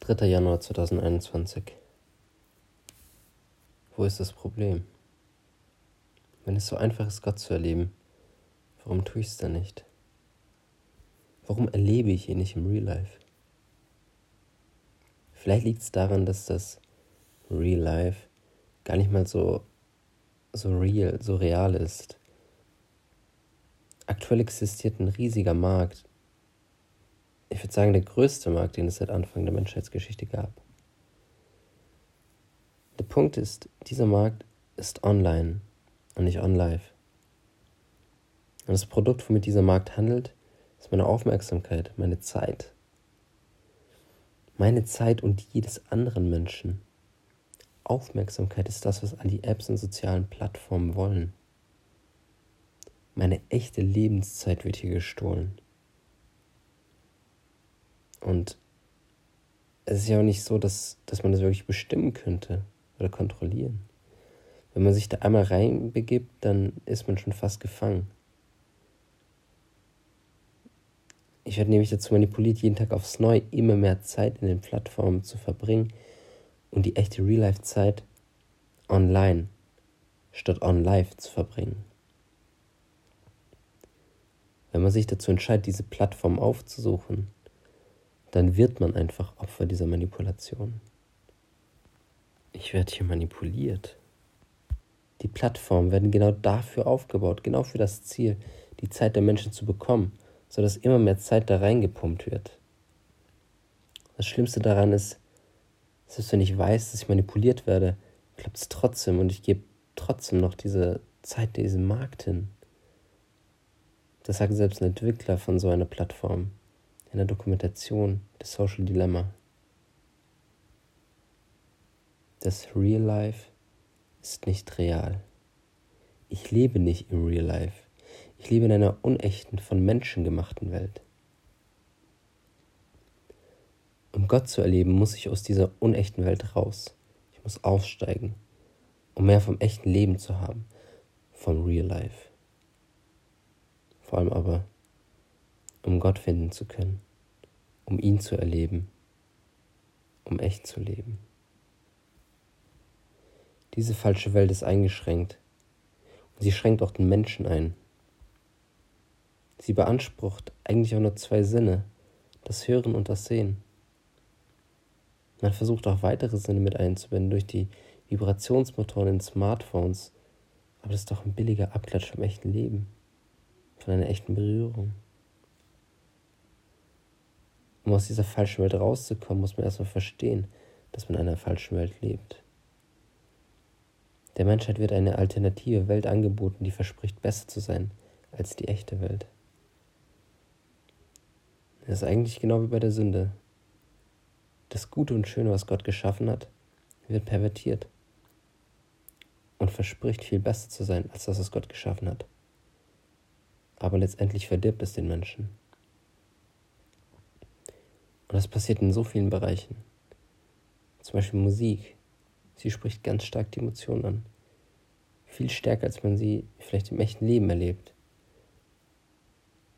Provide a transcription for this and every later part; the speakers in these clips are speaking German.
3. Januar 2021. Wo ist das Problem? Wenn es so einfach ist, Gott zu erleben, warum tue ich es dann nicht? Warum erlebe ich ihn nicht im Real Life? Vielleicht liegt es daran, dass das Real Life gar nicht mal so, so real, so real ist. Aktuell existiert ein riesiger Markt, ich würde sagen, der größte Markt, den es seit Anfang der Menschheitsgeschichte gab. Der Punkt ist, dieser Markt ist online und nicht on-live. Und das Produkt, womit dieser Markt handelt, ist meine Aufmerksamkeit, meine Zeit. Meine Zeit und die jedes anderen Menschen. Aufmerksamkeit ist das, was all die Apps und sozialen Plattformen wollen. Meine echte Lebenszeit wird hier gestohlen. Und es ist ja auch nicht so, dass, dass man das wirklich bestimmen könnte oder kontrollieren. Wenn man sich da einmal reinbegibt, dann ist man schon fast gefangen. Ich werde nämlich dazu manipuliert, jeden Tag aufs Neue immer mehr Zeit in den Plattformen zu verbringen und die echte Real-Life-Zeit online statt on-live zu verbringen. Wenn man sich dazu entscheidet, diese Plattform aufzusuchen, dann wird man einfach Opfer dieser Manipulation. Ich werde hier manipuliert. Die Plattformen werden genau dafür aufgebaut, genau für das Ziel, die Zeit der Menschen zu bekommen, sodass immer mehr Zeit da reingepumpt wird. Das Schlimmste daran ist, selbst wenn ich weiß, dass ich manipuliert werde, klappt es trotzdem und ich gebe trotzdem noch diese Zeit diesem Markt hin. Das sagt selbst ein Entwickler von so einer Plattform in der Dokumentation des Social Dilemma. Das Real Life ist nicht real. Ich lebe nicht im Real Life. Ich lebe in einer unechten, von Menschen gemachten Welt. Um Gott zu erleben, muss ich aus dieser unechten Welt raus. Ich muss aussteigen, um mehr vom echten Leben zu haben, vom Real Life. Vor allem aber um Gott finden zu können, um ihn zu erleben, um echt zu leben. Diese falsche Welt ist eingeschränkt und sie schränkt auch den Menschen ein. Sie beansprucht eigentlich auch nur zwei Sinne, das Hören und das Sehen. Man versucht auch weitere Sinne mit einzubinden durch die Vibrationsmotoren in Smartphones, aber das ist doch ein billiger Abklatsch vom echten Leben, von einer echten Berührung. Um aus dieser falschen Welt rauszukommen, muss man erstmal verstehen, dass man in einer falschen Welt lebt. Der Menschheit wird eine alternative Welt angeboten, die verspricht, besser zu sein als die echte Welt. Das ist eigentlich genau wie bei der Sünde. Das Gute und Schöne, was Gott geschaffen hat, wird pervertiert und verspricht viel besser zu sein als das, was Gott geschaffen hat. Aber letztendlich verdirbt es den Menschen. Und das passiert in so vielen Bereichen. Zum Beispiel Musik. Sie spricht ganz stark die Emotionen an. Viel stärker, als man sie vielleicht im echten Leben erlebt.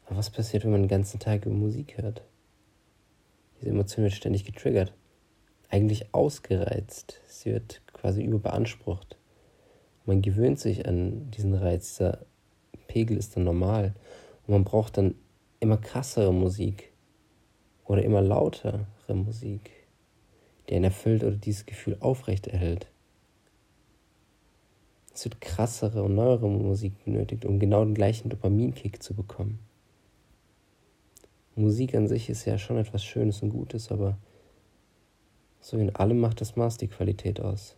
Aber was passiert, wenn man den ganzen Tag über Musik hört? Diese Emotion wird ständig getriggert. Eigentlich ausgereizt. Sie wird quasi überbeansprucht. Man gewöhnt sich an diesen Reiz. Dieser Pegel ist dann normal. Und man braucht dann immer krassere Musik oder immer lautere Musik, die einen erfüllt oder dieses Gefühl aufrecht erhält. Es wird krassere und neuere Musik benötigt, um genau den gleichen Dopaminkick zu bekommen. Musik an sich ist ja schon etwas Schönes und Gutes, aber so in allem macht das Maß die Qualität aus.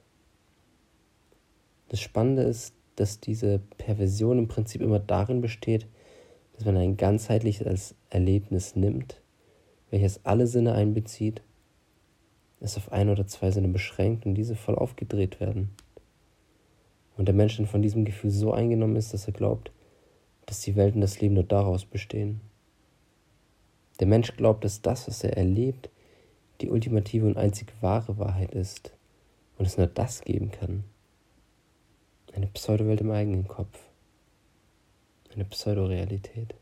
Das Spannende ist, dass diese Perversion im Prinzip immer darin besteht, dass man ein ganzheitliches Erlebnis nimmt welches alle Sinne einbezieht, es auf ein oder zwei Sinne beschränkt und diese voll aufgedreht werden. Und der Mensch dann von diesem Gefühl so eingenommen ist, dass er glaubt, dass die Welt und das Leben nur daraus bestehen. Der Mensch glaubt, dass das, was er erlebt, die ultimative und einzig wahre Wahrheit ist und es nur das geben kann. Eine Pseudowelt im eigenen Kopf. Eine Pseudorealität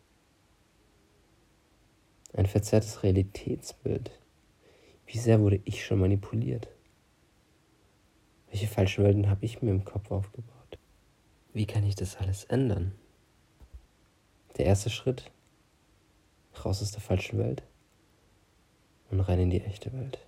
ein verzerrtes Realitätsbild. Wie sehr wurde ich schon manipuliert? Welche falschen Welten habe ich mir im Kopf aufgebaut? Wie kann ich das alles ändern? Der erste Schritt, raus aus der falschen Welt und rein in die echte Welt.